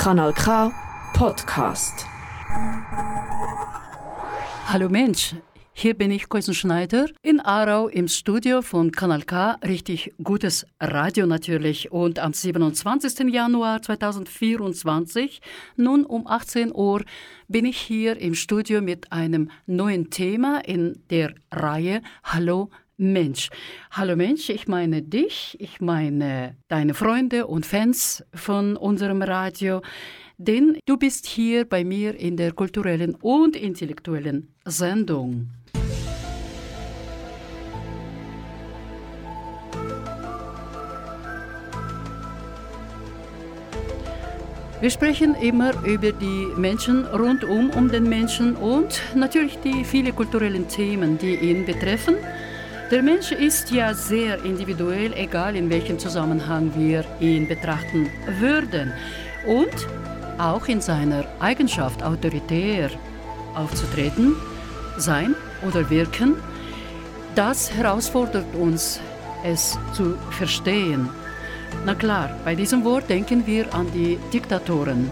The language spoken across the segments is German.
Kanal K Podcast. Hallo Mensch, hier bin ich Koisen Schneider in Aarau im Studio von Kanal K. Richtig gutes Radio natürlich. Und am 27. Januar 2024, nun um 18 Uhr, bin ich hier im Studio mit einem neuen Thema in der Reihe Hallo Mensch. Hallo Mensch, ich meine dich, ich meine deine Freunde und Fans von unserem Radio, denn du bist hier bei mir in der kulturellen und intellektuellen Sendung. Wir sprechen immer über die Menschen rundum um den Menschen und natürlich die vielen kulturellen Themen, die ihn betreffen. Der Mensch ist ja sehr individuell, egal in welchem Zusammenhang wir ihn betrachten würden. Und auch in seiner Eigenschaft autoritär aufzutreten, sein oder wirken, das herausfordert uns, es zu verstehen. Na klar, bei diesem Wort denken wir an die Diktatoren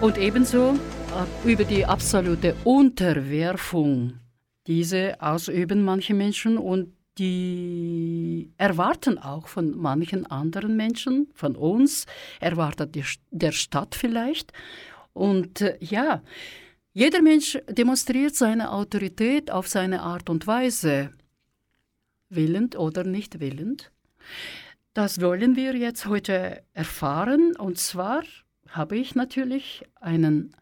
und ebenso äh, über die absolute Unterwerfung. Diese ausüben manche Menschen und die erwarten auch von manchen anderen Menschen, von uns, erwartet die, der Stadt vielleicht. Und äh, ja, jeder Mensch demonstriert seine Autorität auf seine Art und Weise, willend oder nicht willend. Das wollen wir jetzt heute erfahren. Und zwar habe ich natürlich einen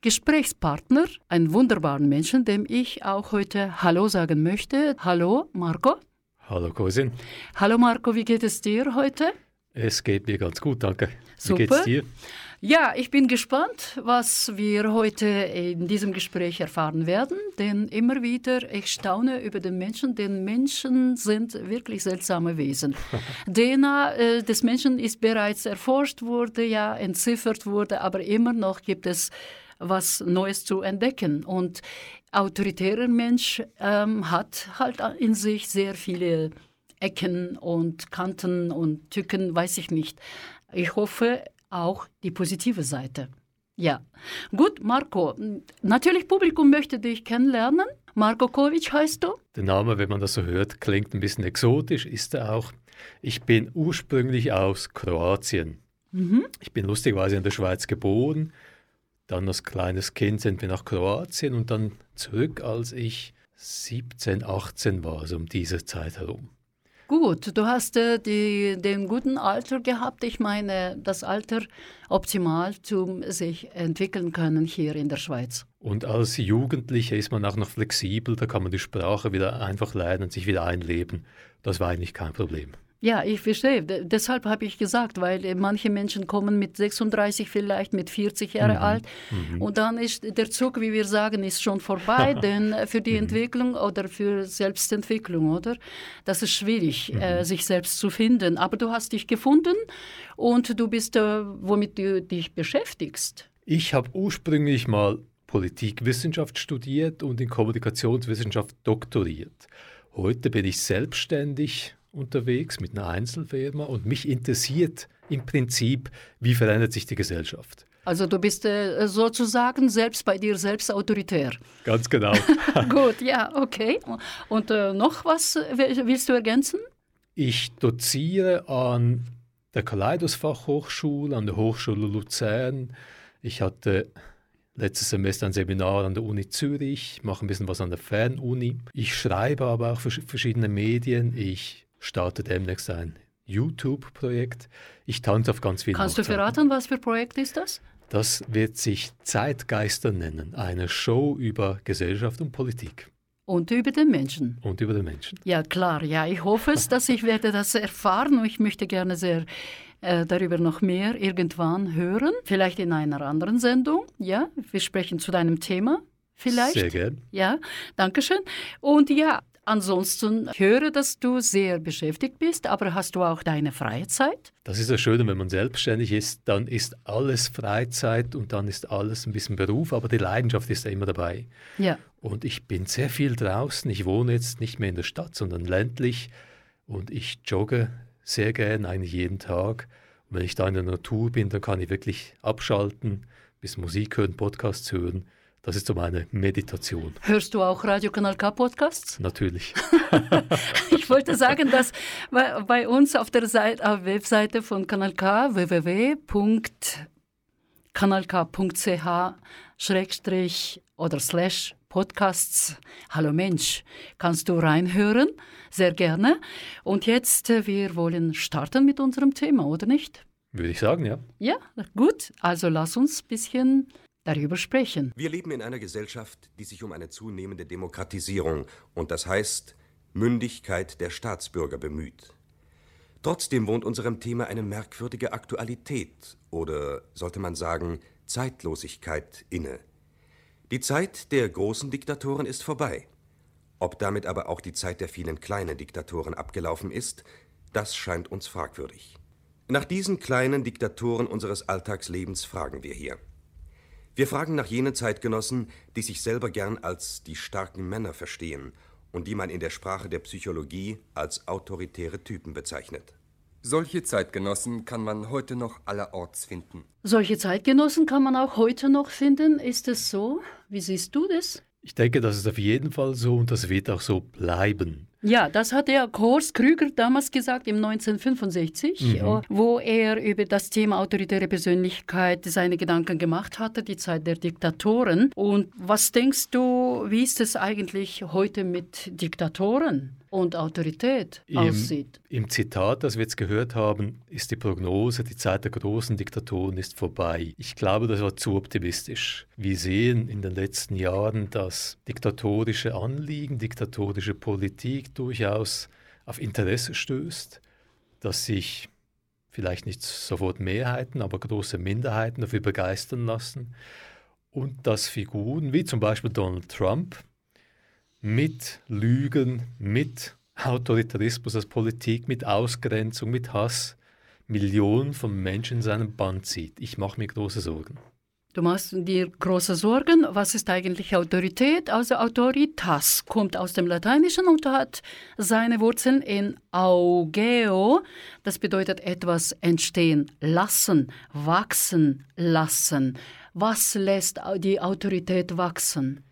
Gesprächspartner, einen wunderbaren Menschen, dem ich auch heute Hallo sagen möchte. Hallo, Marco. Hallo, Cousin. Hallo, Marco, wie geht es dir heute? Es geht mir ganz gut, danke. Super. Wie geht's dir? Ja, ich bin gespannt, was wir heute in diesem Gespräch erfahren werden, denn immer wieder, ich staune über den Menschen, denn Menschen sind wirklich seltsame Wesen. DNA äh, des Menschen ist bereits erforscht wurde, ja, entziffert wurde, aber immer noch gibt es was Neues zu entdecken. Und autoritärer Mensch ähm, hat halt in sich sehr viele Ecken und Kanten und Tücken, weiß ich nicht. Ich hoffe, auch die positive Seite. Ja, gut, Marco. Natürlich, Publikum möchte dich kennenlernen. Marko Kovic heißt du? Der Name, wenn man das so hört, klingt ein bisschen exotisch, ist er auch. Ich bin ursprünglich aus Kroatien. Mhm. Ich bin lustigerweise in der Schweiz geboren. Dann als kleines Kind sind wir nach Kroatien und dann zurück, als ich 17, 18 war, so um diese Zeit herum. Gut, du hast äh, die, den guten Alter gehabt. Ich meine, das Alter optimal zum sich entwickeln können hier in der Schweiz. Und als Jugendlicher ist man auch noch flexibel, da kann man die Sprache wieder einfach lernen und sich wieder einleben. Das war eigentlich kein Problem. Ja, ich verstehe. D deshalb habe ich gesagt, weil äh, manche Menschen kommen mit 36 vielleicht, mit 40 Jahre mhm. alt mhm. und dann ist der Zug, wie wir sagen, ist schon vorbei, denn äh, für die mhm. Entwicklung oder für Selbstentwicklung, oder? Das ist schwierig, äh, mhm. sich selbst zu finden. Aber du hast dich gefunden und du bist, äh, womit du dich beschäftigst. Ich habe ursprünglich mal Politikwissenschaft studiert und in Kommunikationswissenschaft doktoriert. Heute bin ich selbstständig unterwegs mit einer Einzelfirma und mich interessiert im Prinzip, wie verändert sich die Gesellschaft. Also du bist äh, sozusagen selbst bei dir selbst autoritär. Ganz genau. Gut, ja, okay. Und äh, noch was willst du ergänzen? Ich doziere an der Kaleidos Fachhochschule, an der Hochschule Luzern. Ich hatte letztes Semester ein Seminar an der Uni Zürich, mache ein bisschen was an der Fernuni. Ich schreibe aber auch für verschiedene Medien. Ich starte demnächst ein YouTube-Projekt. Ich tanze auf ganz vielen Kannst Hochzeiten. du verraten, was für ein Projekt ist das? Das wird sich Zeitgeister nennen, eine Show über Gesellschaft und Politik. Und über den Menschen. Und über den Menschen. Ja, klar. Ja, ich hoffe es, dass ich werde das erfahren und ich möchte gerne sehr äh, darüber noch mehr irgendwann hören. Vielleicht in einer anderen Sendung. Ja, wir sprechen zu deinem Thema. Vielleicht. Sehr gern. Ja, danke schön. Und ja, Ansonsten höre, dass du sehr beschäftigt bist, aber hast du auch deine Freizeit? Das ist das Schöne, wenn man selbstständig ist, dann ist alles Freizeit und dann ist alles ein bisschen Beruf, aber die Leidenschaft ist ja immer dabei. Ja. Und ich bin sehr viel draußen. Ich wohne jetzt nicht mehr in der Stadt, sondern ländlich und ich jogge sehr gern, eigentlich jeden Tag. Und wenn ich da in der Natur bin, dann kann ich wirklich abschalten, bis Musik hören, Podcasts hören. Das ist so meine Meditation. Hörst du auch Radio Kanal K Podcasts? Natürlich. ich wollte sagen, dass bei, bei uns auf der Seite, auf Webseite von Kanal K www.kanalk.ch oder slash Podcasts Hallo Mensch kannst du reinhören, sehr gerne. Und jetzt, äh, wir wollen starten mit unserem Thema, oder nicht? Würde ich sagen, ja. Ja, gut. Also lass uns ein bisschen darüber sprechen. Wir leben in einer Gesellschaft, die sich um eine zunehmende Demokratisierung und das heißt Mündigkeit der Staatsbürger bemüht. Trotzdem wohnt unserem Thema eine merkwürdige Aktualität oder sollte man sagen Zeitlosigkeit inne. Die Zeit der großen Diktatoren ist vorbei. Ob damit aber auch die Zeit der vielen kleinen Diktatoren abgelaufen ist, das scheint uns fragwürdig. Nach diesen kleinen Diktatoren unseres Alltagslebens fragen wir hier. Wir fragen nach jenen Zeitgenossen, die sich selber gern als die starken Männer verstehen und die man in der Sprache der Psychologie als autoritäre Typen bezeichnet. Solche Zeitgenossen kann man heute noch allerorts finden. Solche Zeitgenossen kann man auch heute noch finden. Ist es so? Wie siehst du das? Ich denke, das ist auf jeden Fall so und das wird auch so bleiben. Ja, das hat der Horst Krüger damals gesagt im 1965, mhm. Äh, wo er über das Thema autoritäre Persönlichkeit seine Gedanken gemacht hatte, die Zeit der Diktatoren. Und was denkst du, wie ist es eigentlich heute mit Diktatoren? Und Autorität Im, aussieht. Im Zitat, das wir jetzt gehört haben, ist die Prognose, die Zeit der großen Diktatoren ist vorbei. Ich glaube, das war zu optimistisch. Wir sehen in den letzten Jahren, dass diktatorische Anliegen, diktatorische Politik durchaus auf Interesse stößt, dass sich vielleicht nicht sofort Mehrheiten, aber große Minderheiten dafür begeistern lassen und dass Figuren wie zum Beispiel Donald Trump, mit Lügen, mit Autoritarismus als Politik, mit Ausgrenzung, mit Hass Millionen von Menschen in seinem Band zieht. Ich mache mir große Sorgen. Du machst dir große Sorgen. Was ist eigentlich Autorität? Also Autoritas kommt aus dem Lateinischen und hat seine Wurzeln in augeo. Das bedeutet etwas entstehen lassen, wachsen lassen. Was lässt die Autorität wachsen?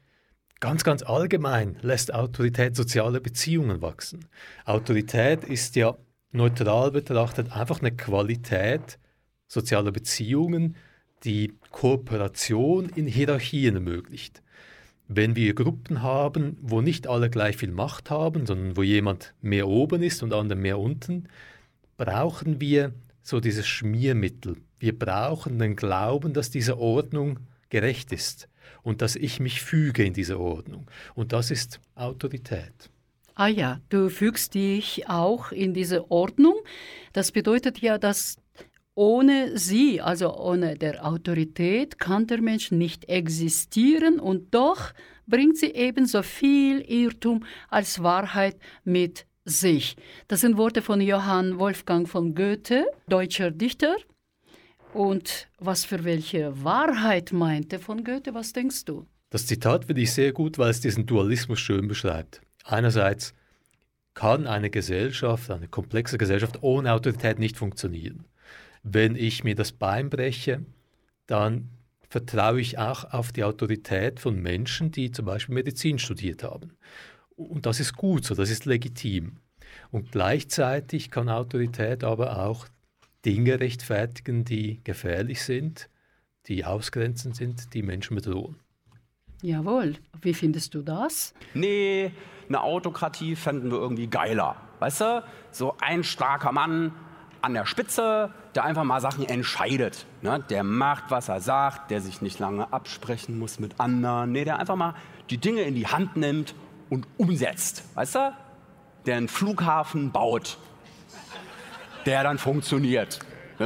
Ganz, ganz allgemein lässt Autorität soziale Beziehungen wachsen. Autorität ist ja neutral betrachtet einfach eine Qualität sozialer Beziehungen, die Kooperation in Hierarchien ermöglicht. Wenn wir Gruppen haben, wo nicht alle gleich viel Macht haben, sondern wo jemand mehr oben ist und andere mehr unten, brauchen wir so dieses Schmiermittel. Wir brauchen den Glauben, dass diese Ordnung gerecht ist und dass ich mich füge in diese Ordnung. Und das ist Autorität. Ah ja, du fügst dich auch in diese Ordnung. Das bedeutet ja, dass ohne sie, also ohne der Autorität, kann der Mensch nicht existieren und doch bringt sie ebenso viel Irrtum als Wahrheit mit sich. Das sind Worte von Johann Wolfgang von Goethe, deutscher Dichter. Und was für welche Wahrheit meinte von Goethe? Was denkst du? Das Zitat finde ich sehr gut, weil es diesen Dualismus schön beschreibt. Einerseits kann eine Gesellschaft, eine komplexe Gesellschaft ohne Autorität nicht funktionieren. Wenn ich mir das Bein breche, dann vertraue ich auch auf die Autorität von Menschen, die zum Beispiel Medizin studiert haben. Und das ist gut so, das ist legitim. Und gleichzeitig kann Autorität aber auch Dinge rechtfertigen, die gefährlich sind, die ausgrenzend sind, die Menschen bedrohen. Jawohl. Wie findest du das? Nee, eine Autokratie fänden wir irgendwie geiler. Weißt du? So ein starker Mann an der Spitze, der einfach mal Sachen entscheidet. Ne? Der macht, was er sagt, der sich nicht lange absprechen muss mit anderen. Nee, der einfach mal die Dinge in die Hand nimmt und umsetzt. Weißt du? Der einen Flughafen baut der dann funktioniert.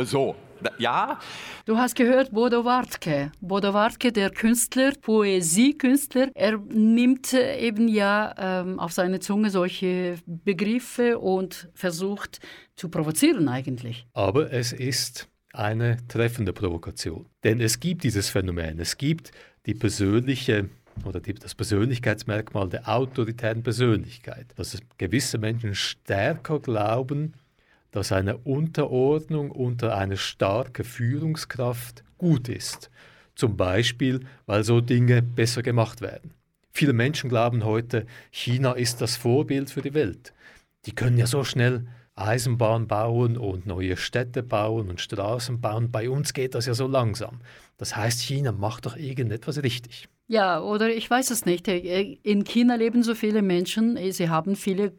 So, ja. Du hast gehört Bodo Wartke. Bodo Wartke, der Künstler, Poesiekünstler, er nimmt äh, eben ja ähm, auf seine Zunge solche Begriffe und versucht zu provozieren eigentlich. Aber es ist eine treffende Provokation. Denn es gibt dieses Phänomen. Es gibt die persönliche oder die, das Persönlichkeitsmerkmal der autoritären Persönlichkeit. Dass gewisse Menschen stärker glauben, dass eine Unterordnung unter eine starke Führungskraft gut ist. Zum Beispiel, weil so Dinge besser gemacht werden. Viele Menschen glauben heute, China ist das Vorbild für die Welt. Die können ja so schnell Eisenbahn bauen und neue Städte bauen und Straßen bauen. Bei uns geht das ja so langsam. Das heißt, China macht doch irgendetwas richtig. Ja, oder ich weiß es nicht. In China leben so viele Menschen, sie haben viele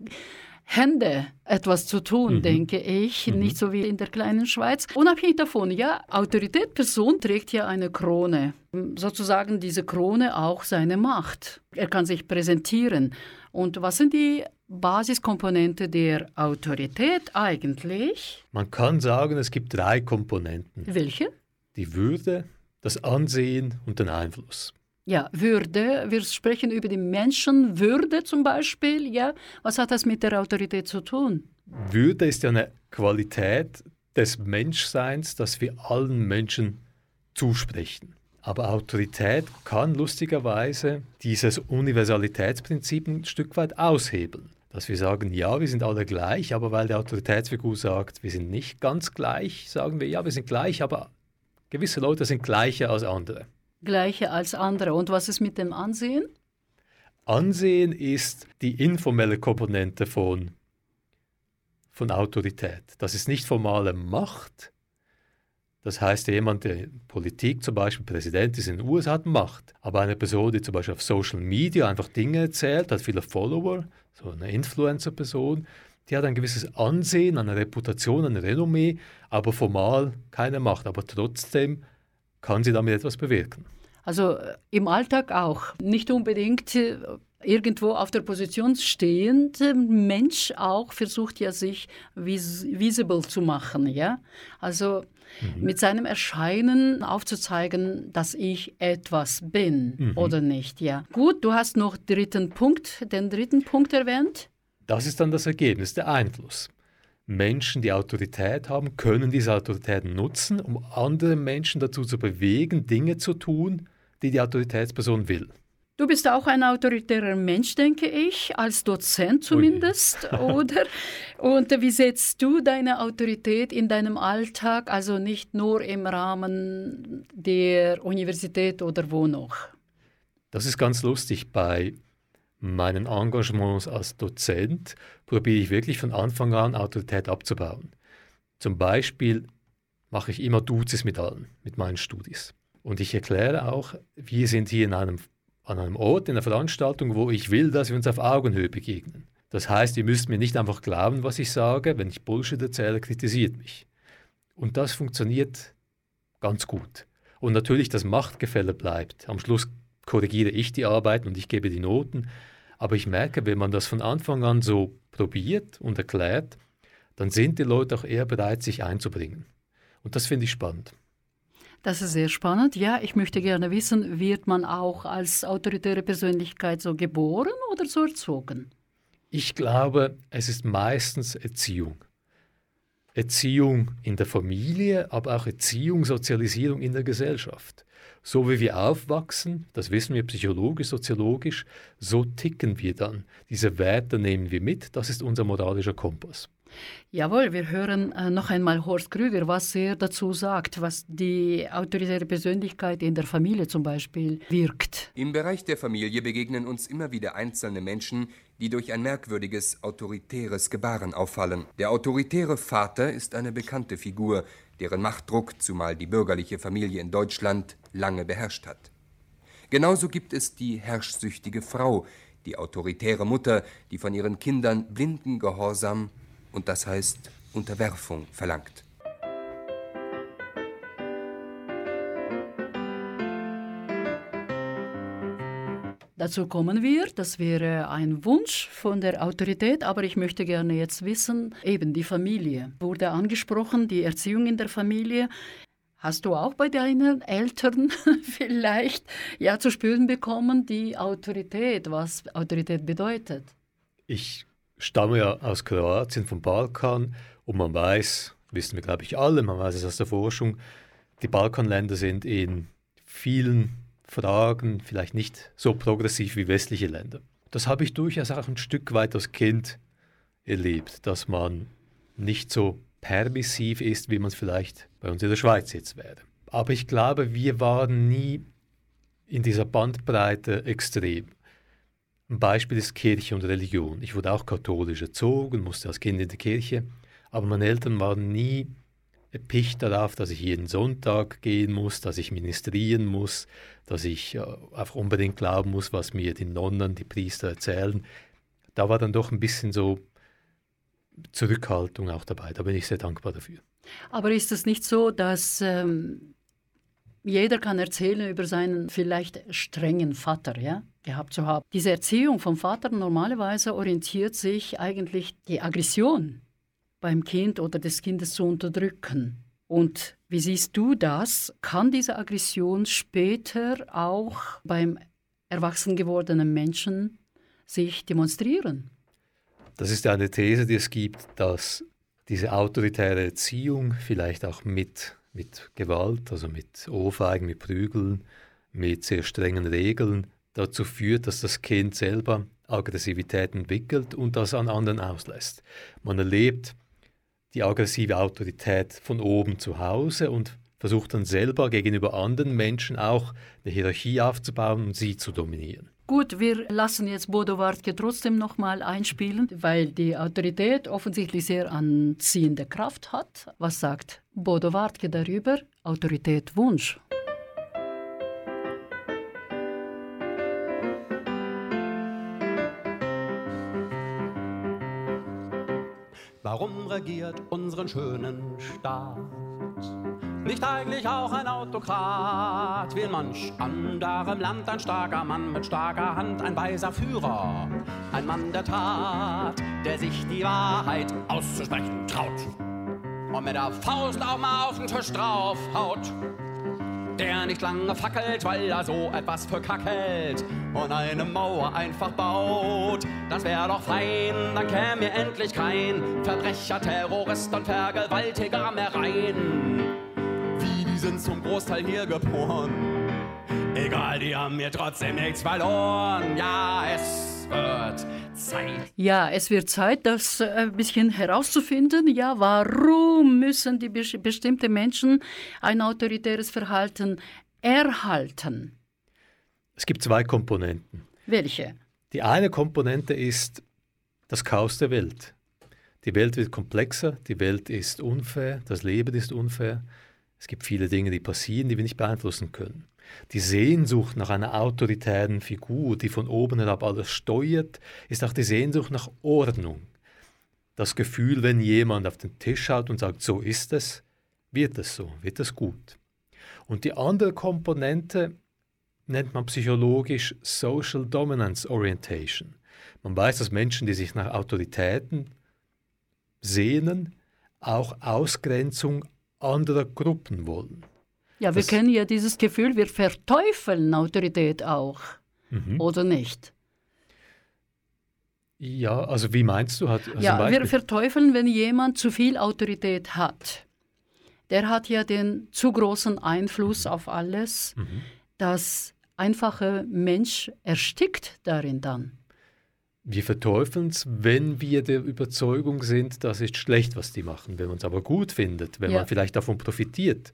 Hände etwas zu tun, mhm. denke ich, mhm. nicht so wie in der kleinen Schweiz. Unabhängig davon, ja, Autoritätsperson trägt ja eine Krone, sozusagen diese Krone auch seine Macht. Er kann sich präsentieren. Und was sind die Basiskomponente der Autorität eigentlich? Man kann sagen, es gibt drei Komponenten. Welche? Die Würde, das Ansehen und den Einfluss. Ja, Würde. Wir sprechen über die Menschenwürde zum Beispiel. Ja, was hat das mit der Autorität zu tun? Würde ist ja eine Qualität des Menschseins, das wir allen Menschen zusprechen. Aber Autorität kann lustigerweise dieses Universalitätsprinzip ein Stück weit aushebeln. Dass wir sagen, ja, wir sind alle gleich, aber weil die Autoritätsfigur sagt, wir sind nicht ganz gleich, sagen wir, ja, wir sind gleich, aber gewisse Leute sind gleicher als andere. Gleicher als andere. Und was ist mit dem Ansehen? Ansehen ist die informelle Komponente von, von Autorität. Das ist nicht formale Macht, das heißt, jemand, der Politik zum Beispiel Präsident ist in den USA, hat Macht. Aber eine Person, die zum Beispiel auf Social Media einfach Dinge erzählt, hat viele Follower, so eine Influencer-Person, die hat ein gewisses Ansehen, eine Reputation, ein Renommee, aber formal keine Macht. Aber trotzdem kann sie damit etwas bewirken. Also äh, im Alltag auch. Nicht unbedingt äh, irgendwo auf der Position stehend Mensch auch versucht ja sich vis visible zu machen, ja? Also mhm. mit seinem Erscheinen aufzuzeigen, dass ich etwas bin mhm. oder nicht, ja. Gut, du hast noch dritten Punkt, den dritten Punkt erwähnt. Das ist dann das Ergebnis, der Einfluss. Menschen, die Autorität haben, können diese Autorität nutzen, um andere Menschen dazu zu bewegen, Dinge zu tun, die die Autoritätsperson will. Du bist auch ein autoritärer Mensch, denke ich, als Dozent zumindest, oder? Und wie setzt du deine Autorität in deinem Alltag, also nicht nur im Rahmen der Universität oder wo noch? Das ist ganz lustig. Bei meinen Engagements als Dozent probiere ich wirklich von Anfang an Autorität abzubauen. Zum Beispiel mache ich immer Duzes mit allen, mit meinen Studis. Und ich erkläre auch, wir sind hier in einem an einem Ort, in einer Veranstaltung, wo ich will, dass wir uns auf Augenhöhe begegnen. Das heißt, ihr müsst mir nicht einfach glauben, was ich sage. Wenn ich Bullshit erzähle, kritisiert mich. Und das funktioniert ganz gut. Und natürlich, das Machtgefälle bleibt. Am Schluss korrigiere ich die Arbeit und ich gebe die Noten. Aber ich merke, wenn man das von Anfang an so probiert und erklärt, dann sind die Leute auch eher bereit, sich einzubringen. Und das finde ich spannend. Das ist sehr spannend. Ja, ich möchte gerne wissen, wird man auch als autoritäre Persönlichkeit so geboren oder so erzogen? Ich glaube, es ist meistens Erziehung. Erziehung in der Familie, aber auch Erziehung, Sozialisierung in der Gesellschaft. So wie wir aufwachsen, das wissen wir psychologisch, soziologisch, so ticken wir dann. Diese Werte nehmen wir mit, das ist unser moralischer Kompass. Jawohl, wir hören äh, noch einmal Horst Krüger, was er dazu sagt, was die autoritäre Persönlichkeit in der Familie zum Beispiel wirkt. Im Bereich der Familie begegnen uns immer wieder einzelne Menschen, die durch ein merkwürdiges autoritäres Gebaren auffallen. Der autoritäre Vater ist eine bekannte Figur, deren Machtdruck zumal die bürgerliche Familie in Deutschland lange beherrscht hat. Genauso gibt es die herrschsüchtige Frau, die autoritäre Mutter, die von ihren Kindern blinden Gehorsam und das heißt Unterwerfung verlangt. Dazu kommen wir. Das wäre ein Wunsch von der Autorität, aber ich möchte gerne jetzt wissen, eben die Familie wurde angesprochen, die Erziehung in der Familie. Hast du auch bei deinen Eltern vielleicht ja zu spüren bekommen, die Autorität, was Autorität bedeutet? Ich stamme ja aus Kroatien, vom Balkan und man weiß, wissen wir glaube ich alle, man weiß es aus der Forschung, die Balkanländer sind in vielen Fragen vielleicht nicht so progressiv wie westliche Länder. Das habe ich durchaus auch ein Stück weit als Kind erlebt, dass man nicht so permissiv ist, wie man es vielleicht bei uns in der Schweiz jetzt wäre. Aber ich glaube, wir waren nie in dieser Bandbreite extrem. Ein Beispiel ist Kirche und Religion. Ich wurde auch katholisch erzogen, musste als Kind in die Kirche, aber meine Eltern waren nie erpicht darauf, dass ich jeden Sonntag gehen muss, dass ich ministrieren muss, dass ich äh, einfach unbedingt glauben muss, was mir die Nonnen, die Priester erzählen. Da war dann doch ein bisschen so Zurückhaltung auch dabei. Da bin ich sehr dankbar dafür. Aber ist es nicht so, dass ähm, jeder kann erzählen über seinen vielleicht strengen Vater, ja, gehabt zu haben? Diese Erziehung vom Vater normalerweise orientiert sich eigentlich die Aggression beim Kind oder des Kindes zu unterdrücken. Und wie siehst du das? Kann diese Aggression später auch beim erwachsen gewordenen Menschen sich demonstrieren? Das ist eine These, die es gibt, dass diese autoritäre Erziehung vielleicht auch mit, mit Gewalt, also mit Ohrfeigen, mit Prügeln, mit sehr strengen Regeln dazu führt, dass das Kind selber Aggressivität entwickelt und das an anderen auslässt. Man erlebt die aggressive Autorität von oben zu Hause und versucht dann selber gegenüber anderen Menschen auch eine Hierarchie aufzubauen und sie zu dominieren. Gut, wir lassen jetzt Bodo Wartke trotzdem nochmal einspielen, weil die Autorität offensichtlich sehr anziehende Kraft hat. Was sagt Bodo Wartke darüber? Autorität Wunsch. Regiert unseren schönen Staat? Nicht eigentlich auch ein Autokrat, wie in manch anderem Land ein starker Mann mit starker Hand, ein weiser Führer, ein Mann der Tat, der sich die Wahrheit auszusprechen traut und mit der Faust auch mal auf den Tisch draufhaut der nicht lange fackelt, weil er so etwas verkackelt und eine Mauer einfach baut. Das wäre doch fein, dann käme mir endlich kein Verbrecher, Terrorist und Vergewaltiger mehr rein. Wie, die sind zum Großteil hier geboren. Egal, die haben mir trotzdem nichts verloren. Ja, es wird Zeit. Ja, es wird Zeit, das äh, ein bisschen herauszufinden. Ja, warum müssen die bestimmte Menschen ein autoritäres Verhalten erhalten? Es gibt zwei Komponenten. Welche? Die eine Komponente ist das Chaos der Welt. Die Welt wird komplexer, die Welt ist unfair, das Leben ist unfair. Es gibt viele Dinge, die passieren, die wir nicht beeinflussen können. Die Sehnsucht nach einer autoritären Figur, die von oben herab alles steuert, ist auch die Sehnsucht nach Ordnung. Das Gefühl, wenn jemand auf den Tisch schaut und sagt, so ist es, wird es so, wird es gut. Und die andere Komponente nennt man psychologisch Social Dominance Orientation. Man weiß, dass Menschen, die sich nach Autoritäten sehnen, auch Ausgrenzung anderer Gruppen wollen. Ja, wir kennen ja dieses Gefühl, wir verteufeln Autorität auch, mhm. oder nicht? Ja, also wie meinst du? Hat, ja, wir verteufeln, wenn jemand zu viel Autorität hat. Der hat ja den zu großen Einfluss mhm. auf alles. Mhm. Das einfache Mensch erstickt darin dann. Wir verteufeln es, wenn wir der Überzeugung sind, das ist schlecht, was die machen. Wenn man es aber gut findet, wenn ja. man vielleicht davon profitiert,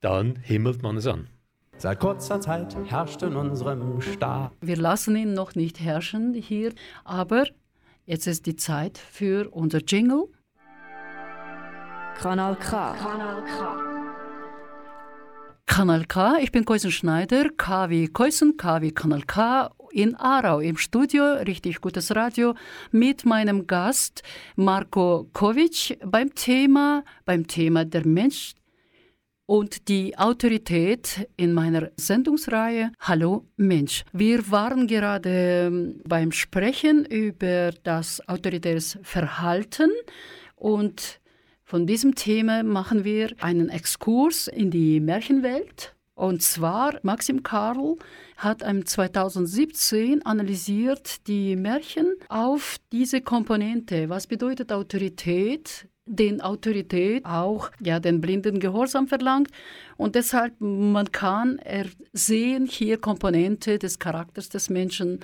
dann himmelt man es an. Seit kurzer Zeit herrscht in unserem Staat. Wir lassen ihn noch nicht herrschen hier, aber jetzt ist die Zeit für unser Jingle. Kanal K. Kanal K. Kanal K, ich bin Koisen Schneider, K wie Koisen, K wie Kanal K in Aarau im Studio, richtig gutes Radio, mit meinem Gast Marco Kovic beim Thema, beim Thema der Mensch, und die Autorität in meiner Sendungsreihe Hallo Mensch. Wir waren gerade ähm, beim Sprechen über das autoritäres Verhalten und von diesem Thema machen wir einen Exkurs in die Märchenwelt. Und zwar, Maxim Karl hat im 2017 analysiert die Märchen auf diese Komponente. Was bedeutet Autorität? Den Autorität auch ja, den blinden Gehorsam verlangt. Und deshalb, man kann ersehen hier Komponente des Charakters des Menschen,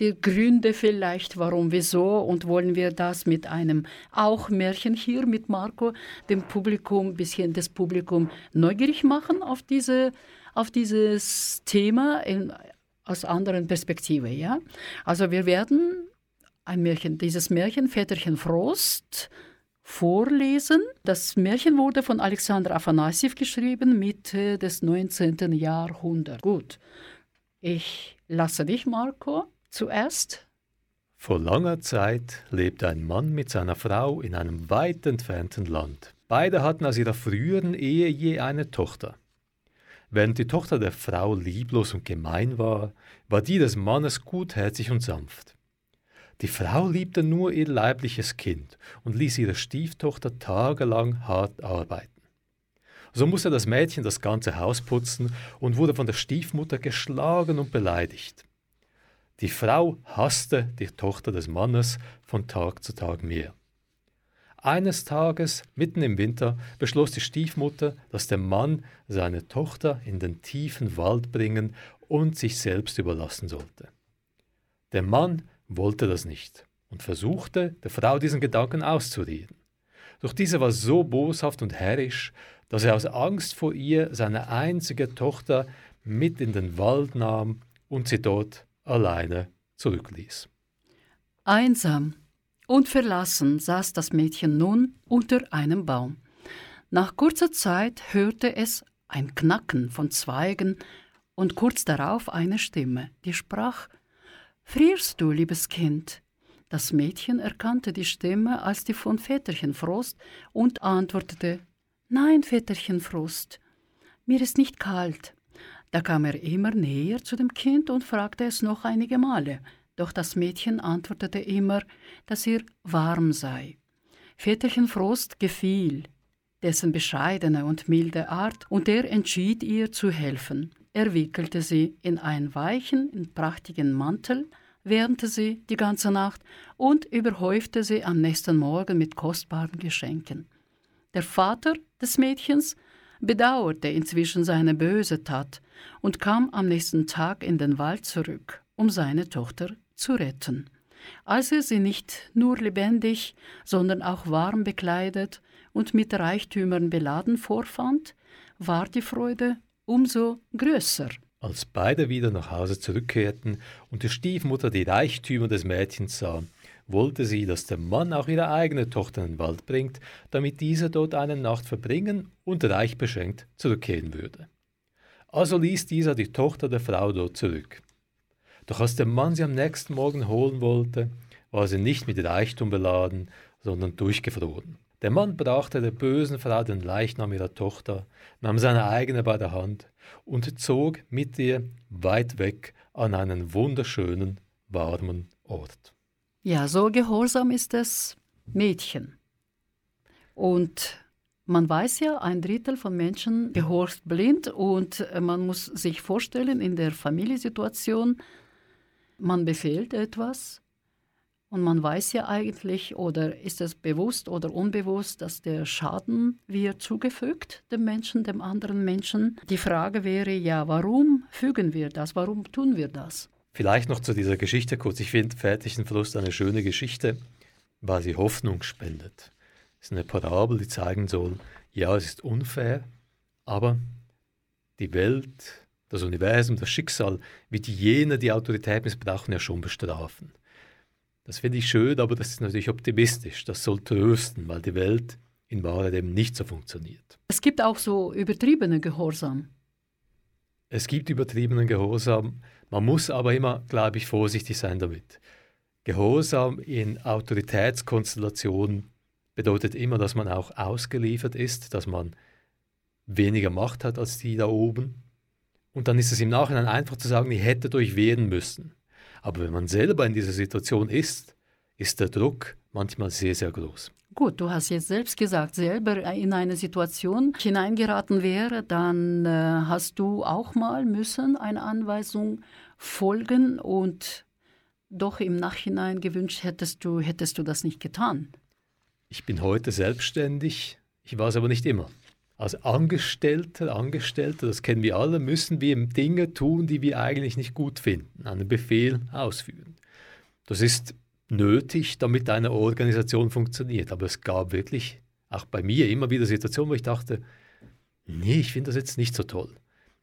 die Gründe vielleicht, warum, wieso und wollen wir das mit einem auch Märchen hier mit Marco dem Publikum, bisschen das Publikum neugierig machen auf diese auf dieses Thema in, aus anderen Perspektive, ja? Also wir werden ein Märchen, dieses Märchen Väterchen Frost vorlesen. Das Märchen wurde von Alexander Afanassiev geschrieben, Mitte des 19. Jahrhunderts. Gut, ich lasse dich, Marco, zuerst. Vor langer Zeit lebte ein Mann mit seiner Frau in einem weit entfernten Land. Beide hatten aus ihrer früheren Ehe je eine Tochter. Während die Tochter der Frau lieblos und gemein war, war die des Mannes gutherzig und sanft. Die Frau liebte nur ihr leibliches Kind und ließ ihre Stieftochter tagelang hart arbeiten. So musste das Mädchen das ganze Haus putzen und wurde von der Stiefmutter geschlagen und beleidigt. Die Frau hasste die Tochter des Mannes von Tag zu Tag mehr. Eines Tages, mitten im Winter, beschloss die Stiefmutter, dass der Mann seine Tochter in den tiefen Wald bringen und sich selbst überlassen sollte. Der Mann wollte das nicht und versuchte, der Frau diesen Gedanken auszureden. Doch diese war so boshaft und herrisch, dass er aus Angst vor ihr seine einzige Tochter mit in den Wald nahm und sie dort alleine zurückließ. Einsam und verlassen saß das Mädchen nun unter einem Baum. Nach kurzer Zeit hörte es ein Knacken von Zweigen und kurz darauf eine Stimme, die sprach Frierst du, liebes Kind? Das Mädchen erkannte die Stimme als die von Väterchen Frost und antwortete Nein, Väterchen Frost, mir ist nicht kalt. Da kam er immer näher zu dem Kind und fragte es noch einige Male, doch das Mädchen antwortete immer, dass ihr warm sei. Väterchen Frost gefiel dessen bescheidene und milde Art, und er entschied ihr zu helfen. Er wickelte sie in einen weichen, prachtigen Mantel, wärmte sie die ganze Nacht und überhäufte sie am nächsten Morgen mit kostbaren Geschenken. Der Vater des Mädchens bedauerte inzwischen seine böse Tat und kam am nächsten Tag in den Wald zurück, um seine Tochter zu retten. Als er sie nicht nur lebendig, sondern auch warm bekleidet und mit Reichtümern beladen vorfand, war die Freude umso größer. Als beide wieder nach Hause zurückkehrten und die Stiefmutter die Reichtümer des Mädchens sah, wollte sie, dass der Mann auch ihre eigene Tochter in den Wald bringt, damit diese dort eine Nacht verbringen und reich beschenkt zurückkehren würde. Also ließ dieser die Tochter der Frau dort zurück. Doch als der Mann sie am nächsten Morgen holen wollte, war sie nicht mit Reichtum beladen, sondern durchgefroren. Der Mann brachte der bösen Frau den Leichnam ihrer Tochter, nahm seine eigene bei der Hand und zog mit ihr weit weg an einen wunderschönen, warmen Ort. Ja, so gehorsam ist das Mädchen. Und man weiß ja, ein Drittel von Menschen gehorcht blind und man muss sich vorstellen, in der Familiensituation, man befehlt etwas und man weiß ja eigentlich, oder ist es bewusst oder unbewusst, dass der Schaden wird zugefügt dem Menschen, dem anderen Menschen. Die Frage wäre ja, warum fügen wir das? Warum tun wir das? Vielleicht noch zu dieser Geschichte kurz. Ich finde Väterchen Verlust eine schöne Geschichte, weil sie Hoffnung spendet. Es ist eine Parabel, die zeigen soll, ja, es ist unfair, aber die Welt, das Universum, das Schicksal wird jene, die Autorität missbrauchen, ja schon bestrafen. Das finde ich schön, aber das ist natürlich optimistisch. Das soll trösten, weil die Welt in Wahrheit eben nicht so funktioniert. Es gibt auch so übertriebene Gehorsam. Es gibt übertriebenen Gehorsam. Man muss aber immer, glaube ich, vorsichtig sein damit. Gehorsam in Autoritätskonstellationen bedeutet immer, dass man auch ausgeliefert ist, dass man weniger Macht hat als die da oben. Und dann ist es im Nachhinein einfach zu sagen, ich hätte euch wehren müssen. Aber wenn man selber in dieser Situation ist, ist der Druck manchmal sehr, sehr groß. Gut, du hast jetzt selbst gesagt, selber in eine Situation hineingeraten wäre, dann äh, hast du auch mal müssen einer Anweisung folgen und doch im Nachhinein gewünscht hättest du, hättest du das nicht getan. Ich bin heute selbstständig, ich war es aber nicht immer. Als Angestellter, Angestellter, das kennen wir alle, müssen wir Dinge tun, die wir eigentlich nicht gut finden, einen Befehl ausführen. Das ist nötig, damit eine Organisation funktioniert. Aber es gab wirklich, auch bei mir, immer wieder Situationen, wo ich dachte, nee, ich finde das jetzt nicht so toll.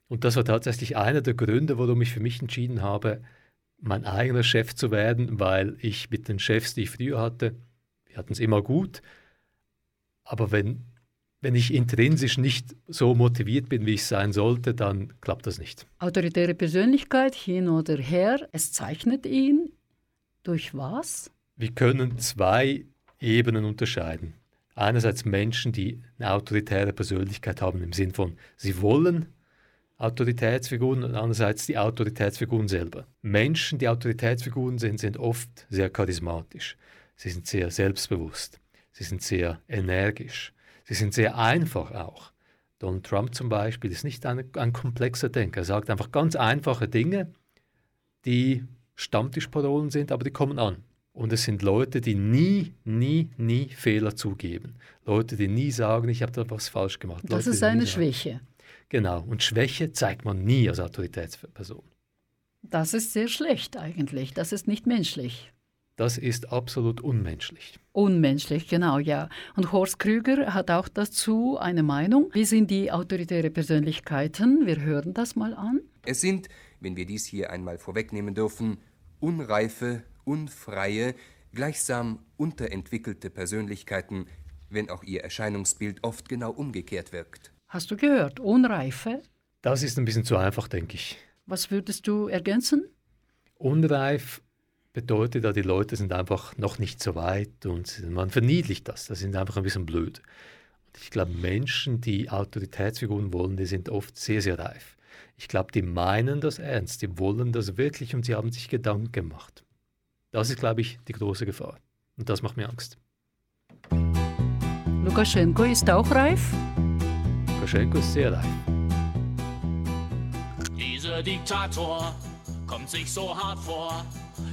Und das war tatsächlich einer der Gründe, warum ich für mich entschieden habe, mein eigener Chef zu werden, weil ich mit den Chefs, die ich früher hatte, wir hatten es immer gut, aber wenn, wenn ich intrinsisch nicht so motiviert bin, wie ich sein sollte, dann klappt das nicht. Autoritäre Persönlichkeit hin oder her, es zeichnet ihn durch was? Wir können zwei Ebenen unterscheiden. Einerseits Menschen, die eine autoritäre Persönlichkeit haben im Sinn von, sie wollen Autoritätsfiguren und andererseits die Autoritätsfiguren selber. Menschen, die Autoritätsfiguren sind, sind oft sehr charismatisch. Sie sind sehr selbstbewusst. Sie sind sehr energisch. Sie sind sehr einfach auch. Donald Trump zum Beispiel ist nicht ein, ein komplexer Denker. Er sagt einfach ganz einfache Dinge, die Stammtischparolen sind, aber die kommen an. Und es sind Leute, die nie, nie, nie Fehler zugeben. Leute, die nie sagen, ich habe da was falsch gemacht. Das Leute, ist eine Schwäche. Genau. Und Schwäche zeigt man nie als Autoritätsperson. Das ist sehr schlecht eigentlich. Das ist nicht menschlich. Das ist absolut unmenschlich. Unmenschlich, genau, ja. Und Horst Krüger hat auch dazu eine Meinung. Wie sind die autoritären Persönlichkeiten? Wir hören das mal an. Es sind, wenn wir dies hier einmal vorwegnehmen dürfen, unreife, unfreie, gleichsam unterentwickelte Persönlichkeiten, wenn auch ihr Erscheinungsbild oft genau umgekehrt wirkt. Hast du gehört? Unreife? Das ist ein bisschen zu einfach, denke ich. Was würdest du ergänzen? Unreif bedeutet ja, die Leute sind einfach noch nicht so weit und man verniedlicht das. Das sind einfach ein bisschen blöd. Und ich glaube, Menschen, die Autoritätsfiguren wollen, die sind oft sehr, sehr reif. Ich glaube, die meinen das ernst, die wollen das wirklich und sie haben sich Gedanken gemacht. Das ist, glaube ich, die große Gefahr. Und das macht mir Angst. Lukaschenko ist auch reif? Lukaschenko ist sehr reif. Dieser Diktator kommt sich so hart vor.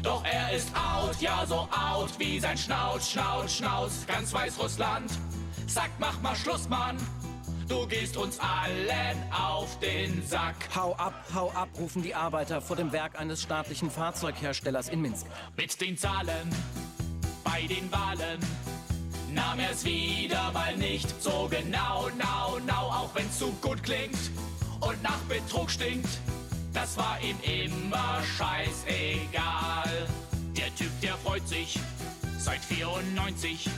Doch er ist out, ja so out wie sein Schnauz, Schnauz, Schnauz. Ganz Weißrussland sagt, mach mal Schluss, Mann. Du gehst uns allen auf den Sack. Hau ab, hau ab, rufen die Arbeiter vor dem Werk eines staatlichen Fahrzeugherstellers in Minsk. Mit den Zahlen bei den Wahlen nahm er es wieder mal nicht so genau, nau, nau, auch wenn's zu gut klingt und nach Betrug stinkt. Das war ihm immer scheißegal. Der Typ, der freut sich seit 94.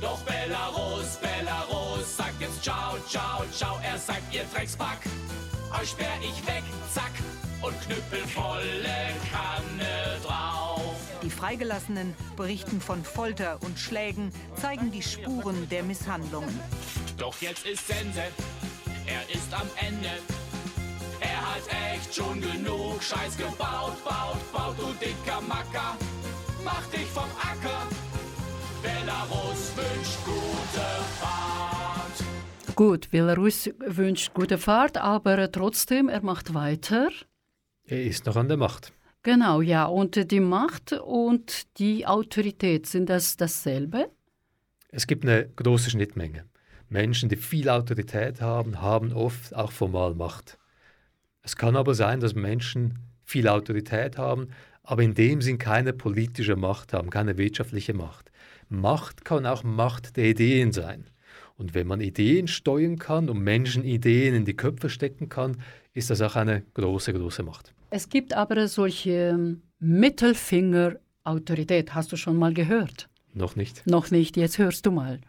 Doch Belarus, Belarus sagt jetzt ciao, ciao, ciao. Er sagt, ihr Dreckspack, euch sperr ich weg, zack. Und Knüppel volle Kanne drauf. Die Freigelassenen berichten von Folter und Schlägen, zeigen die Spuren der Misshandlungen. Doch jetzt ist Sense, er ist am Ende. Er hat echt schon genug Scheiß gebaut, baut, baut, du dicker Macker. Mach dich vom Acker. Belarus wünscht gute Fahrt. Gut, Belarus wünscht gute Fahrt, aber trotzdem, er macht weiter. Er ist noch an der Macht. Genau, ja. Und die Macht und die Autorität, sind das dasselbe? Es gibt eine große Schnittmenge. Menschen, die viel Autorität haben, haben oft auch formal Macht. Es kann aber sein, dass Menschen viel Autorität haben, aber in dem Sinn keine politische Macht haben, keine wirtschaftliche Macht. Macht kann auch Macht der Ideen sein. Und wenn man Ideen steuern kann und Menschen Ideen in die Köpfe stecken kann, ist das auch eine große, große Macht. Es gibt aber solche Mittelfinger-Autorität. Hast du schon mal gehört? Noch nicht. Noch nicht, jetzt hörst du mal.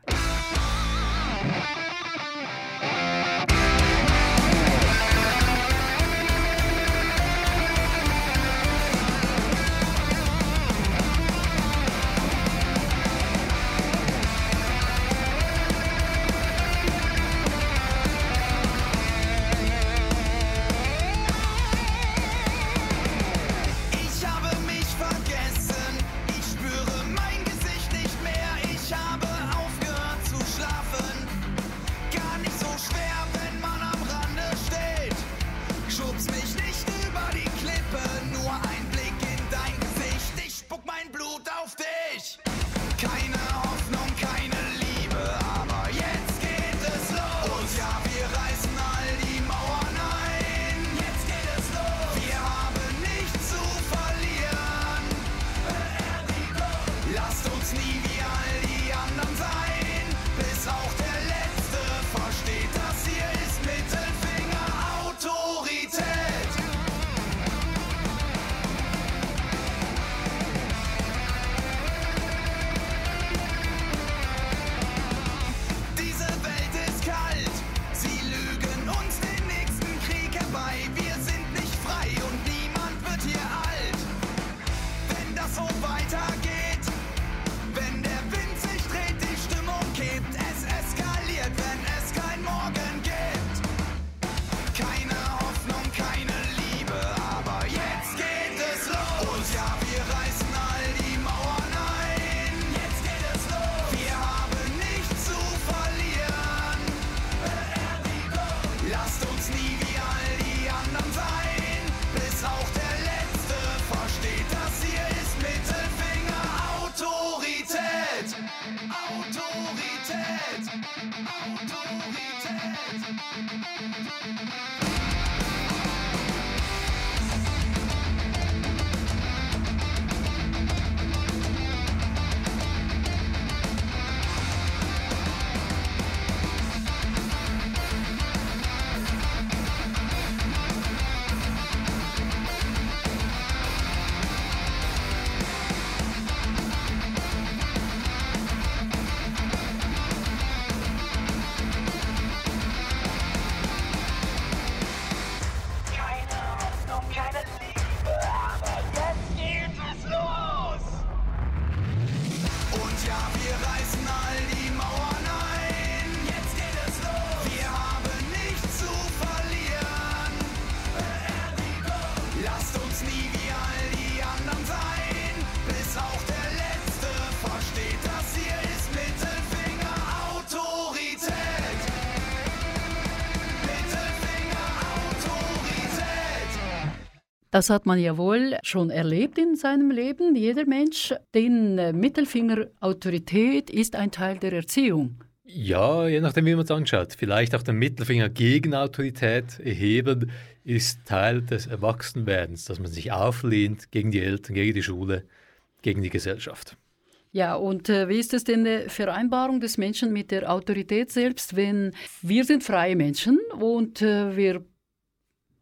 Das hat man ja wohl schon erlebt in seinem Leben. Jeder Mensch, den äh, Mittelfinger Autorität ist ein Teil der Erziehung. Ja, je nachdem, wie man es anschaut. Vielleicht auch den Mittelfinger gegen Autorität erheben ist Teil des Erwachsenwerdens, dass man sich auflehnt gegen die Eltern, gegen die Schule, gegen die Gesellschaft. Ja, und äh, wie ist es denn die Vereinbarung des Menschen mit der Autorität selbst, wenn wir sind freie Menschen und äh, wir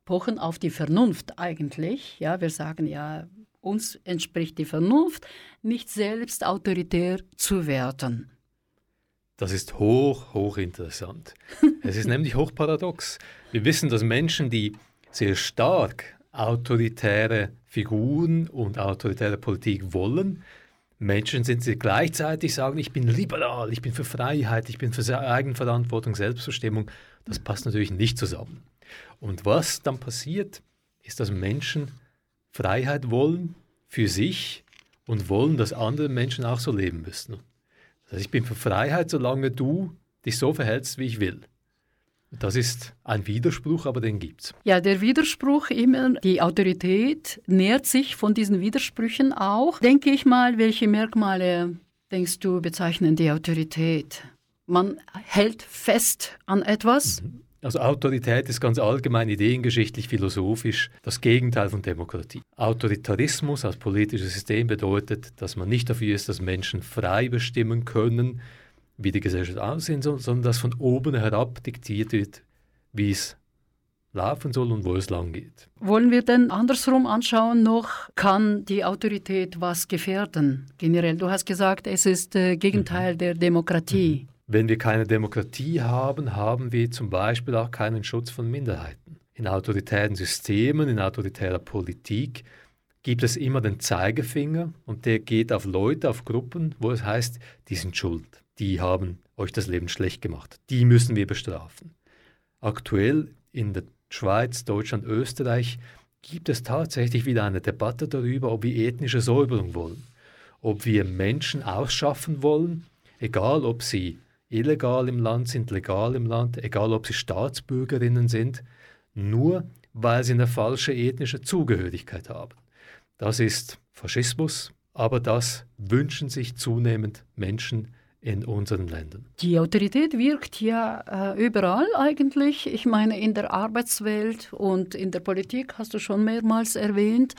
pochen auf die Vernunft eigentlich. Ja, wir sagen ja, uns entspricht die Vernunft, nicht selbst autoritär zu werden. Das ist hoch, hoch interessant. es ist nämlich hoch paradox. Wir wissen, dass Menschen, die sehr stark autoritäre Figuren und autoritäre Politik wollen, Menschen sind, die gleichzeitig sagen, ich bin liberal, ich bin für Freiheit, ich bin für Eigenverantwortung, Selbstbestimmung. Das passt natürlich nicht zusammen. Und was dann passiert, ist, dass Menschen Freiheit wollen für sich und wollen, dass andere Menschen auch so leben müssen. Also ich bin für Freiheit, solange du dich so verhältst, wie ich will. Das ist ein Widerspruch, aber den gibt's. Ja, der Widerspruch immer, die Autorität nährt sich von diesen Widersprüchen auch. Denke ich mal, welche Merkmale denkst du bezeichnen die Autorität? Man hält fest an etwas. Mhm. Also Autorität ist ganz allgemein ideengeschichtlich, philosophisch das Gegenteil von Demokratie. Autoritarismus als politisches System bedeutet, dass man nicht dafür ist, dass Menschen frei bestimmen können, wie die Gesellschaft aussehen soll, sondern dass von oben herab diktiert wird, wie es laufen soll und wo es lang geht. Wollen wir denn andersrum anschauen noch, kann die Autorität was gefährden? Generell, du hast gesagt, es ist äh, Gegenteil mhm. der Demokratie. Mhm. Wenn wir keine Demokratie haben, haben wir zum Beispiel auch keinen Schutz von Minderheiten. In autoritären Systemen, in autoritärer Politik gibt es immer den Zeigefinger und der geht auf Leute, auf Gruppen, wo es heißt, die sind schuld, die haben euch das Leben schlecht gemacht, die müssen wir bestrafen. Aktuell in der Schweiz, Deutschland, Österreich gibt es tatsächlich wieder eine Debatte darüber, ob wir ethnische Säuberung wollen, ob wir Menschen ausschaffen wollen, egal ob sie illegal im Land sind, legal im Land, egal ob sie Staatsbürgerinnen sind, nur weil sie eine falsche ethnische Zugehörigkeit haben. Das ist Faschismus, aber das wünschen sich zunehmend Menschen in unseren Ländern. Die Autorität wirkt ja äh, überall eigentlich. Ich meine, in der Arbeitswelt und in der Politik hast du schon mehrmals erwähnt.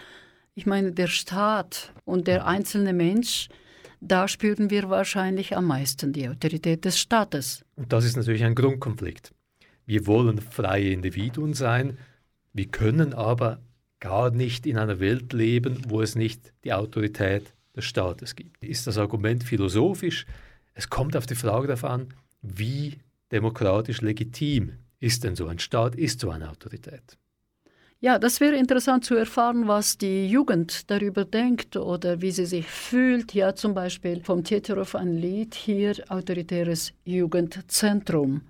Ich meine, der Staat und der einzelne Mensch da spüren wir wahrscheinlich am meisten die Autorität des Staates. Und das ist natürlich ein Grundkonflikt. Wir wollen freie Individuen sein, wir können aber gar nicht in einer Welt leben, wo es nicht die Autorität des Staates gibt. Ist das Argument philosophisch? Es kommt auf die Frage darauf an, wie demokratisch legitim ist denn so ein Staat, ist so eine Autorität. Ja, das wäre interessant zu erfahren, was die Jugend darüber denkt oder wie sie sich fühlt. Ja, zum Beispiel vom Tieterov ein Lied hier, Autoritäres Jugendzentrum.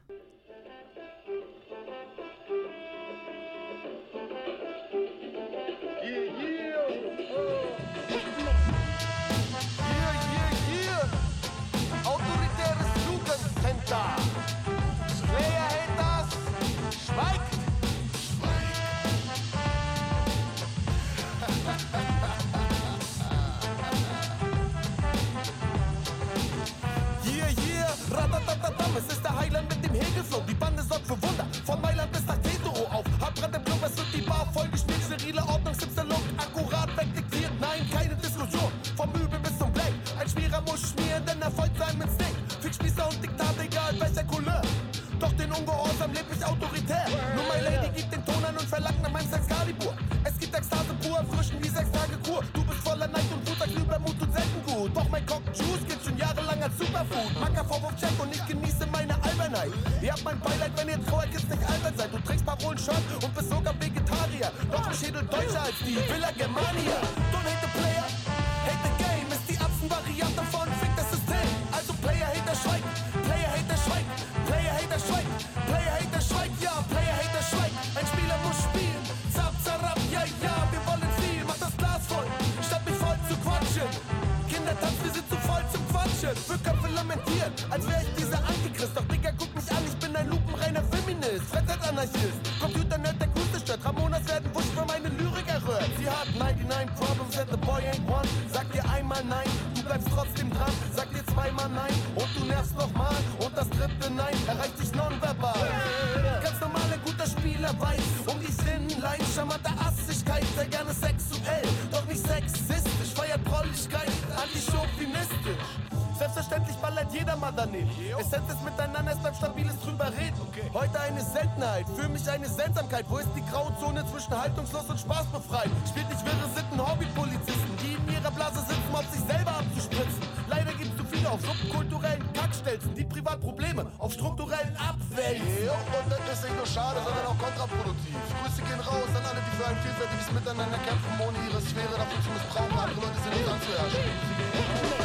Seltenheit, für mich eine Seltsamkeit. Wo ist die Grauzone zwischen haltungslos und spaßbefreit? Spielt nicht wirre Sitten Hobbypolizisten, die in ihrer Blase sitzen, um sich selber abzuspritzen. Leider gibt es zu viele auf subkulturellen Kackstelzen, die Privatprobleme auf strukturellen abwälzen. Ja, und das ist nicht nur schade, sondern auch kontraproduktiv. Grüße gehen raus an alle, die für ein vielfältiges Miteinander kämpfen, ohne ihre Sphäre dafür zu missbrauchen, andere Leute sind nicht anzuherrschen.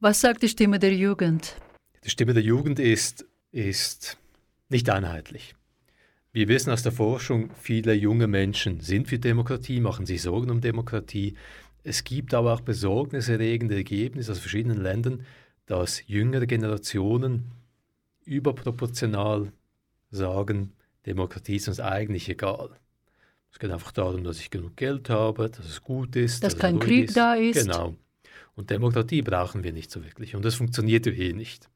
Was sagt die Stimme der Jugend? Die Stimme der Jugend ist, ist nicht einheitlich. Wir wissen aus der Forschung, viele junge Menschen sind für Demokratie, machen sich Sorgen um Demokratie. Es gibt aber auch besorgniserregende Ergebnisse aus verschiedenen Ländern, dass jüngere Generationen überproportional sagen, Demokratie ist uns eigentlich egal. Es geht einfach darum, dass ich genug Geld habe, dass es gut ist. Dass es kein Krieg da ist. Genau. Und Demokratie brauchen wir nicht so wirklich. Und das funktioniert ja eh nicht.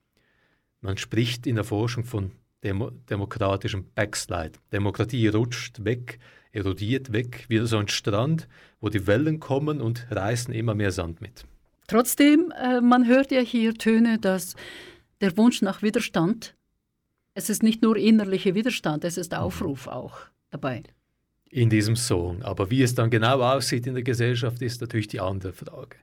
Man spricht in der Forschung von Demo demokratischem Backslide. Demokratie rutscht weg, erodiert weg, wie so ein Strand, wo die Wellen kommen und reißen immer mehr Sand mit. Trotzdem, äh, man hört ja hier Töne, dass der Wunsch nach Widerstand, es ist nicht nur innerlicher Widerstand, es ist Aufruf auch dabei. In diesem Song. Aber wie es dann genau aussieht in der Gesellschaft, ist natürlich die andere Frage.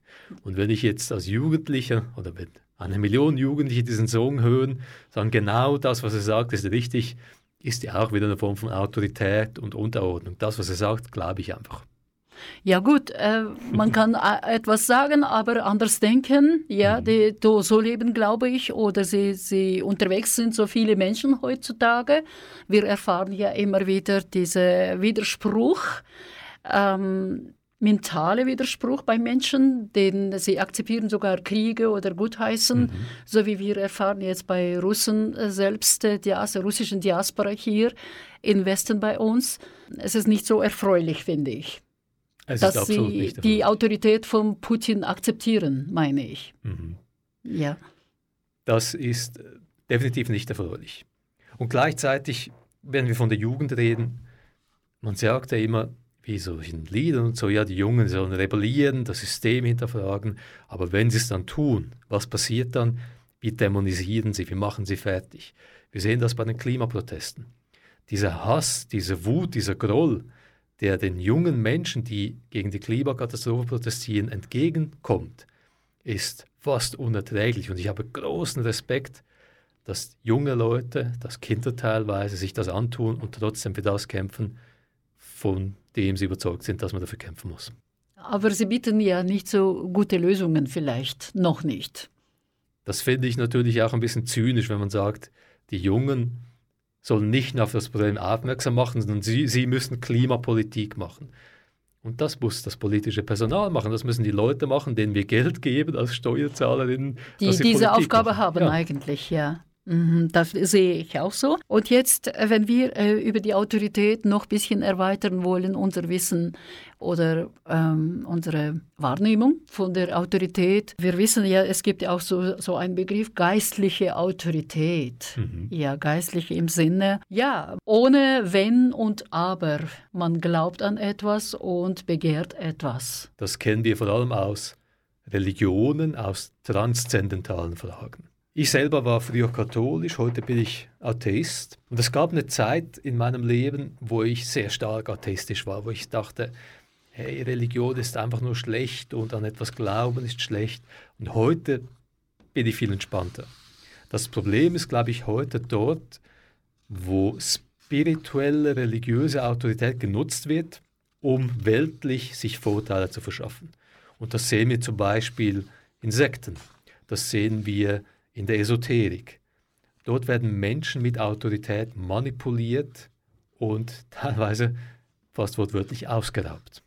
Und wenn ich jetzt als Jugendlicher oder wenn eine Million Jugendliche diesen Song hören, sagen genau das, was er sagt, ist richtig, ist ja auch wieder eine Form von Autorität und Unterordnung. Das, was er sagt, glaube ich einfach. Ja gut, äh, man kann äh, etwas sagen, aber anders denken. Ja, die, do, so leben, glaube ich, oder sie, sie unterwegs sind so viele Menschen heutzutage. Wir erfahren ja immer wieder diesen Widerspruch, ähm, mentale Widerspruch bei Menschen, den sie akzeptieren sogar Kriege oder gutheißen, so wie wir erfahren jetzt bei Russen äh, selbst, äh, der russischen Diaspora hier im Westen bei uns. Es ist nicht so erfreulich, finde ich Es dass sie die. Autorität von Putin akzeptieren, meine ich. Mhm. Ja. Das ist definitiv nicht erfreulich. Und gleichzeitig, wenn wir von der Jugend reden, man sagt ja immer, wie so in Liedern und so, ja, die Jungen sollen rebellieren, das System hinterfragen, aber wenn sie es dann tun, was passiert dann? Wir dämonisieren sie, wir machen sie fertig. Wir sehen das bei den Klimaprotesten. Dieser Hass, diese Wut, dieser Groll, der den jungen Menschen, die gegen die Klimakatastrophe protestieren, entgegenkommt, ist fast unerträglich. Und ich habe großen Respekt, dass junge Leute, dass Kinder teilweise sich das antun und trotzdem für das kämpfen, von dem sie überzeugt sind, dass man dafür kämpfen muss. Aber sie bieten ja nicht so gute Lösungen vielleicht, noch nicht. Das finde ich natürlich auch ein bisschen zynisch, wenn man sagt, die Jungen sollen nicht nur auf das Problem aufmerksam machen, sondern sie, sie müssen Klimapolitik machen. Und das muss das politische Personal machen. Das müssen die Leute machen, denen wir Geld geben als Steuerzahlerinnen. Die diese Politik Aufgabe machen. haben Ja. eigentlich, ja. Mhm, Das sehe ich auch so. Und jetzt, äh, wenn wir äh, über die Autorität noch ein bisschen erweitern wollen, unser Wissen oder ähm, unsere Wahrnehmung von der Autorität. Wir wissen ja, es gibt ja auch so, so einen Begriff geistliche Autorität. Ja, geistliche im Sinne, ja, ohne Wenn und Aber. Man glaubt an etwas und begehrt etwas. Das kennen wir vor allem aus Religionen, aus transzendentalen Fragen. Ich selber war früher katholisch, heute bin ich Atheist. Und es gab eine Zeit in meinem Leben, wo ich sehr stark atheistisch war, wo ich dachte, hey, Religion ist einfach nur schlecht und an etwas glauben ist schlecht. Und heute bin ich viel entspannter. Das Problem ist, glaube ich, heute dort, wo spirituelle, religiöse Autorität genutzt wird, um weltlich sich Vorteile zu verschaffen. Und das sehen wir zum Beispiel in Sekten. Das sehen wir in der Esoterik. Dort werden Menschen mit Autorität manipuliert und teilweise fast wortwörtlich ausgeraubt.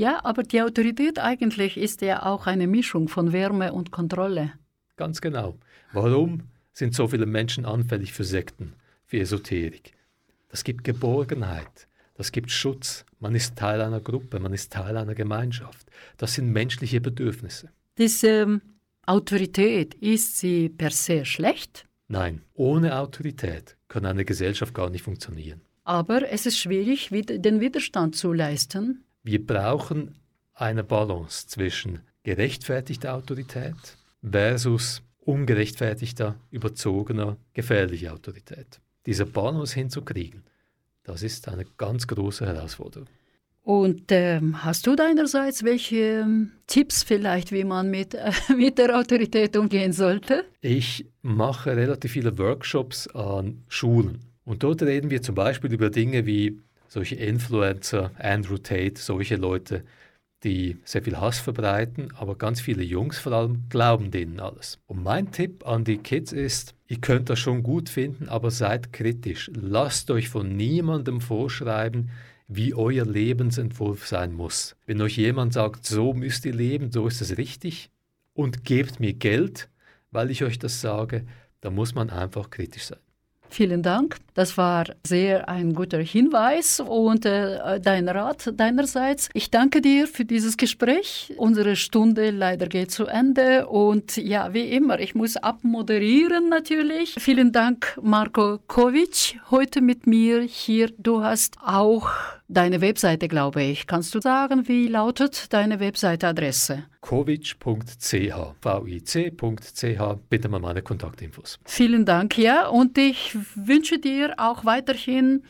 Ja, aber die Autorität eigentlich ist ja auch eine Mischung von Wärme und Kontrolle. Ganz genau. Warum sind so viele Menschen anfällig für Sekten, für Esoterik? Das gibt Geborgenheit, das gibt Schutz. Man ist Teil einer Gruppe, man ist Teil einer Gemeinschaft. Das sind menschliche Bedürfnisse. Diese ähm, Autorität, ist sie per se schlecht? Nein, ohne Autorität kann eine Gesellschaft gar nicht funktionieren. Aber es ist schwierig, den Widerstand zu leisten. Wir brauchen eine Balance zwischen gerechtfertigter Autorität versus ungerechtfertigter, überzogener, gefährlicher Autorität. Diese Balance hinzukriegen, das ist eine ganz große Herausforderung. Und ähm, hast du deinerseits welche ähm, Tipps vielleicht, wie man mit, äh, mit der Autorität umgehen sollte? Ich mache relativ viele Workshops an Schulen. Und dort reden wir zum Beispiel über Dinge wie solche Influencer, Andrew Tate, solche Leute, die sehr viel Hass verbreiten, aber ganz viele Jungs vor allem glauben denen alles. Und mein Tipp an die Kids ist, ihr könnt das schon gut finden, aber seid kritisch. Lasst euch von niemandem vorschreiben, wie euer Lebensentwurf sein muss. Wenn euch jemand sagt, so müsst ihr leben, so ist es richtig, und gebt mir Geld, weil ich euch das sage, dann muss man einfach kritisch sein. Vielen Dank. Das war sehr ein guter Hinweis und äh, dein Rat deinerseits. Ich danke dir für dieses Gespräch. Unsere Stunde leider geht zu Ende und ja, wie immer, ich muss abmoderieren natürlich. Vielen Dank, Marco Kovic, heute mit mir hier. Du hast auch deine Webseite, glaube ich. Kannst du sagen, wie lautet deine Webseiteadresse? kovic.ch, vic.ch, bitte mal meine Kontaktinfos. Vielen Dank, ja, und ich wünsche dir auch weiterhin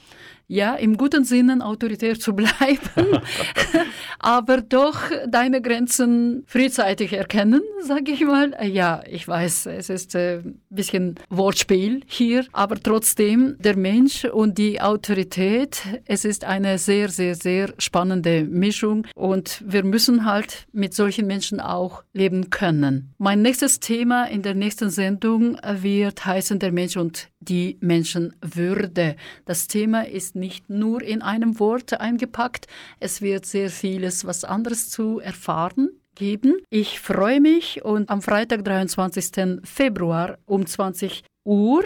ja, im guten Sinne autoritär zu bleiben, aber doch deine Grenzen frühzeitig erkennen, sage ich mal. Ja, ich weiß, es ist ein äh, bisschen Wortspiel hier, aber trotzdem der Mensch und die Autorität, es ist eine sehr, sehr, sehr spannende Mischung und wir müssen halt mit solchen Menschen auch leben können. Mein nächstes Thema in der nächsten Sendung wird heißen der Mensch und die Menschenwürde. Das Thema ist nicht nur in einem Wort eingepackt. Es wird sehr vieles was anderes zu erfahren geben. Ich freue mich und am Freitag, 23. Februar um 20 Uhr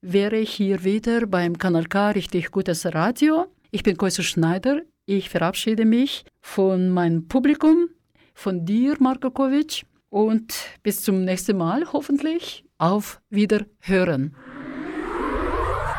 wäre ich hier wieder beim Kanal K Richtig Gutes Radio. Ich bin Koise Schneider. Ich verabschiede mich von meinem Publikum, von dir, Marko Kovic, und bis zum nächsten Mal hoffentlich. Auf Wiederhören.